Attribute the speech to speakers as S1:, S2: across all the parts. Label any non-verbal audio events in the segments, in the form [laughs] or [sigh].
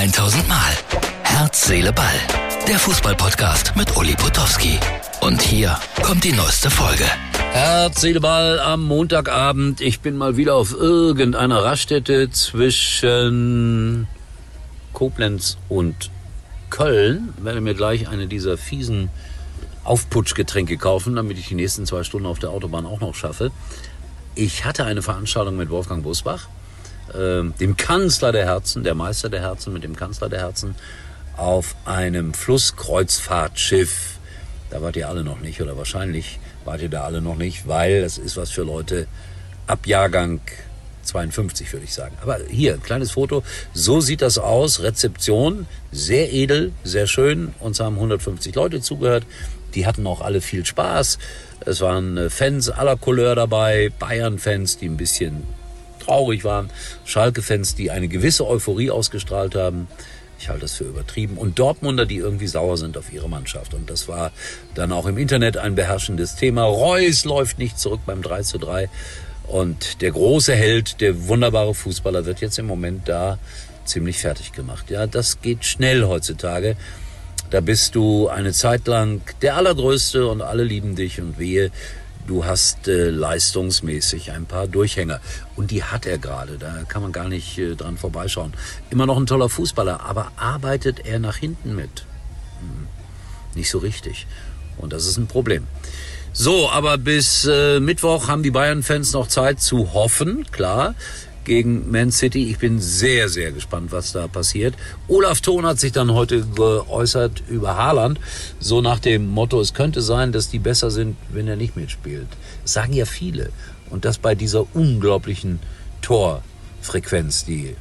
S1: 1000 Mal. Herz, Seele, Ball. Der Fußballpodcast mit Uli Potowski. Und hier kommt die neueste Folge.
S2: Herz, Seele, Ball am Montagabend. Ich bin mal wieder auf irgendeiner Raststätte zwischen Koblenz und Köln. Werde mir gleich eine dieser fiesen Aufputschgetränke kaufen, damit ich die nächsten zwei Stunden auf der Autobahn auch noch schaffe. Ich hatte eine Veranstaltung mit Wolfgang Busbach, äh, dem Kanzler der Herzen, der Meister der Herzen mit dem Kanzler der Herzen, auf einem Flusskreuzfahrtschiff. Da wart ihr alle noch nicht oder wahrscheinlich wart ihr da alle noch nicht, weil das ist was für Leute ab Jahrgang 52, würde ich sagen. Aber hier, ein kleines Foto. So sieht das aus. Rezeption, sehr edel, sehr schön. Uns haben 150 Leute zugehört. Die hatten auch alle viel Spaß. Es waren äh, Fans aller Couleur dabei, Bayern-Fans, die ein bisschen traurig waren, Schalke-Fans, die eine gewisse Euphorie ausgestrahlt haben. Ich halte das für übertrieben. Und Dortmunder, die irgendwie sauer sind auf ihre Mannschaft. Und das war dann auch im Internet ein beherrschendes Thema. Reus läuft nicht zurück beim 3 zu 3. Und der große Held, der wunderbare Fußballer wird jetzt im Moment da ziemlich fertig gemacht. Ja, das geht schnell heutzutage. Da bist du eine Zeit lang der Allergrößte und alle lieben dich und wehe, du hast äh, leistungsmäßig ein paar Durchhänger. Und die hat er gerade, da kann man gar nicht äh, dran vorbeischauen. Immer noch ein toller Fußballer, aber arbeitet er nach hinten mit? Hm, nicht so richtig. Und das ist ein Problem. So, aber bis äh, Mittwoch haben die Bayern-Fans noch Zeit zu hoffen, klar gegen Man City. Ich bin sehr, sehr gespannt, was da passiert. Olaf Thon hat sich dann heute geäußert über Haaland, so nach dem Motto, es könnte sein, dass die besser sind, wenn er nicht mitspielt. Das sagen ja viele. Und das bei dieser unglaublichen Torfrequenz, die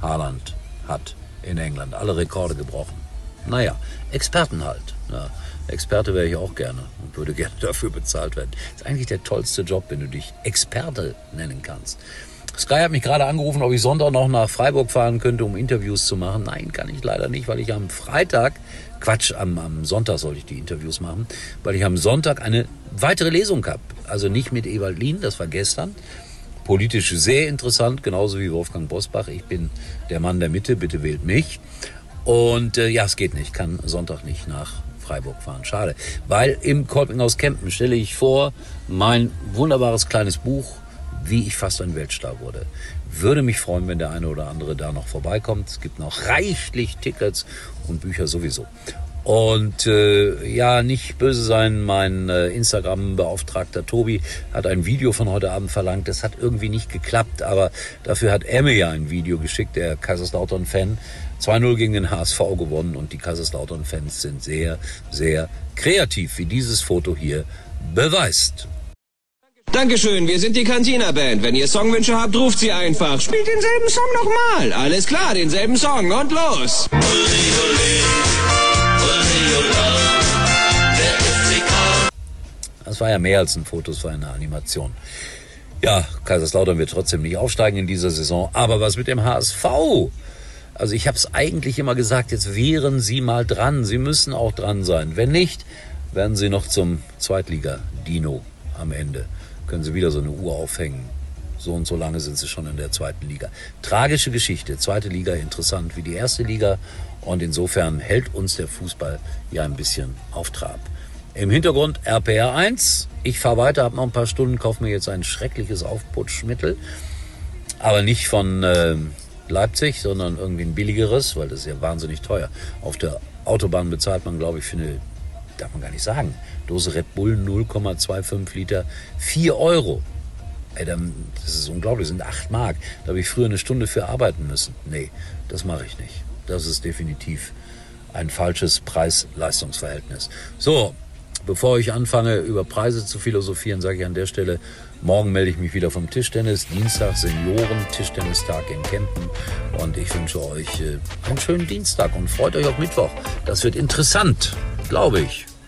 S2: Haaland hat in England. Alle Rekorde gebrochen. Naja, Experten halt. Ja, Experte wäre ich auch gerne und würde gerne [laughs] dafür bezahlt werden. Ist eigentlich der tollste Job, wenn du dich Experte nennen kannst. Sky hat mich gerade angerufen, ob ich Sonntag noch nach Freiburg fahren könnte, um Interviews zu machen. Nein, kann ich leider nicht, weil ich am Freitag, Quatsch, am, am Sonntag sollte ich die Interviews machen, weil ich am Sonntag eine weitere Lesung habe. Also nicht mit Ewald Lien, das war gestern. Politisch sehr interessant, genauso wie Wolfgang Bosbach. Ich bin der Mann der Mitte, bitte wählt mich. Und äh, ja, es geht nicht, kann Sonntag nicht nach Freiburg fahren. Schade. Weil im Kolpinghaus Campen stelle ich vor mein wunderbares kleines Buch wie ich fast ein Weltstar wurde. Würde mich freuen, wenn der eine oder andere da noch vorbeikommt. Es gibt noch reichlich Tickets und Bücher sowieso. Und äh, ja, nicht böse sein, mein äh, Instagram-Beauftragter Tobi hat ein Video von heute Abend verlangt. Das hat irgendwie nicht geklappt, aber dafür hat er mir ja ein Video geschickt, der Kaiserslautern-Fan. 2-0 gegen den HSV gewonnen und die Kaiserslautern-Fans sind sehr, sehr kreativ, wie dieses Foto hier beweist.
S3: Dankeschön, wir sind die Cantina Band. Wenn ihr Songwünsche habt, ruft sie einfach. Spielt denselben Song nochmal. Alles klar, denselben Song und los.
S2: Das war ja mehr als ein Foto, es war eine Animation. Ja, Kaiserslautern wird trotzdem nicht aufsteigen in dieser Saison. Aber was mit dem HSV? Also ich habe es eigentlich immer gesagt, jetzt wären Sie mal dran. Sie müssen auch dran sein. Wenn nicht, werden Sie noch zum Zweitliga-Dino am Ende können sie wieder so eine Uhr aufhängen. So und so lange sind sie schon in der zweiten Liga. Tragische Geschichte. Zweite Liga interessant wie die erste Liga. Und insofern hält uns der Fußball ja ein bisschen auf Trab. Im Hintergrund RPR 1. Ich fahre weiter, habe noch ein paar Stunden, kaufe mir jetzt ein schreckliches Aufputschmittel. Aber nicht von äh, Leipzig, sondern irgendwie ein billigeres, weil das ist ja wahnsinnig teuer. Auf der Autobahn bezahlt man, glaube ich, für eine darf man gar nicht sagen. Dose Red Bull 0,25 Liter, 4 Euro. Ey, dann, das ist unglaublich, das sind 8 Mark. Da habe ich früher eine Stunde für arbeiten müssen. Nee, das mache ich nicht. Das ist definitiv ein falsches Preis-Leistungsverhältnis. So, bevor ich anfange, über Preise zu philosophieren, sage ich an der Stelle, morgen melde ich mich wieder vom Tischtennis. Dienstag Senioren-Tischtennistag in Kempen. Und ich wünsche euch äh, einen schönen Dienstag und freut euch auf Mittwoch. Das wird interessant, glaube ich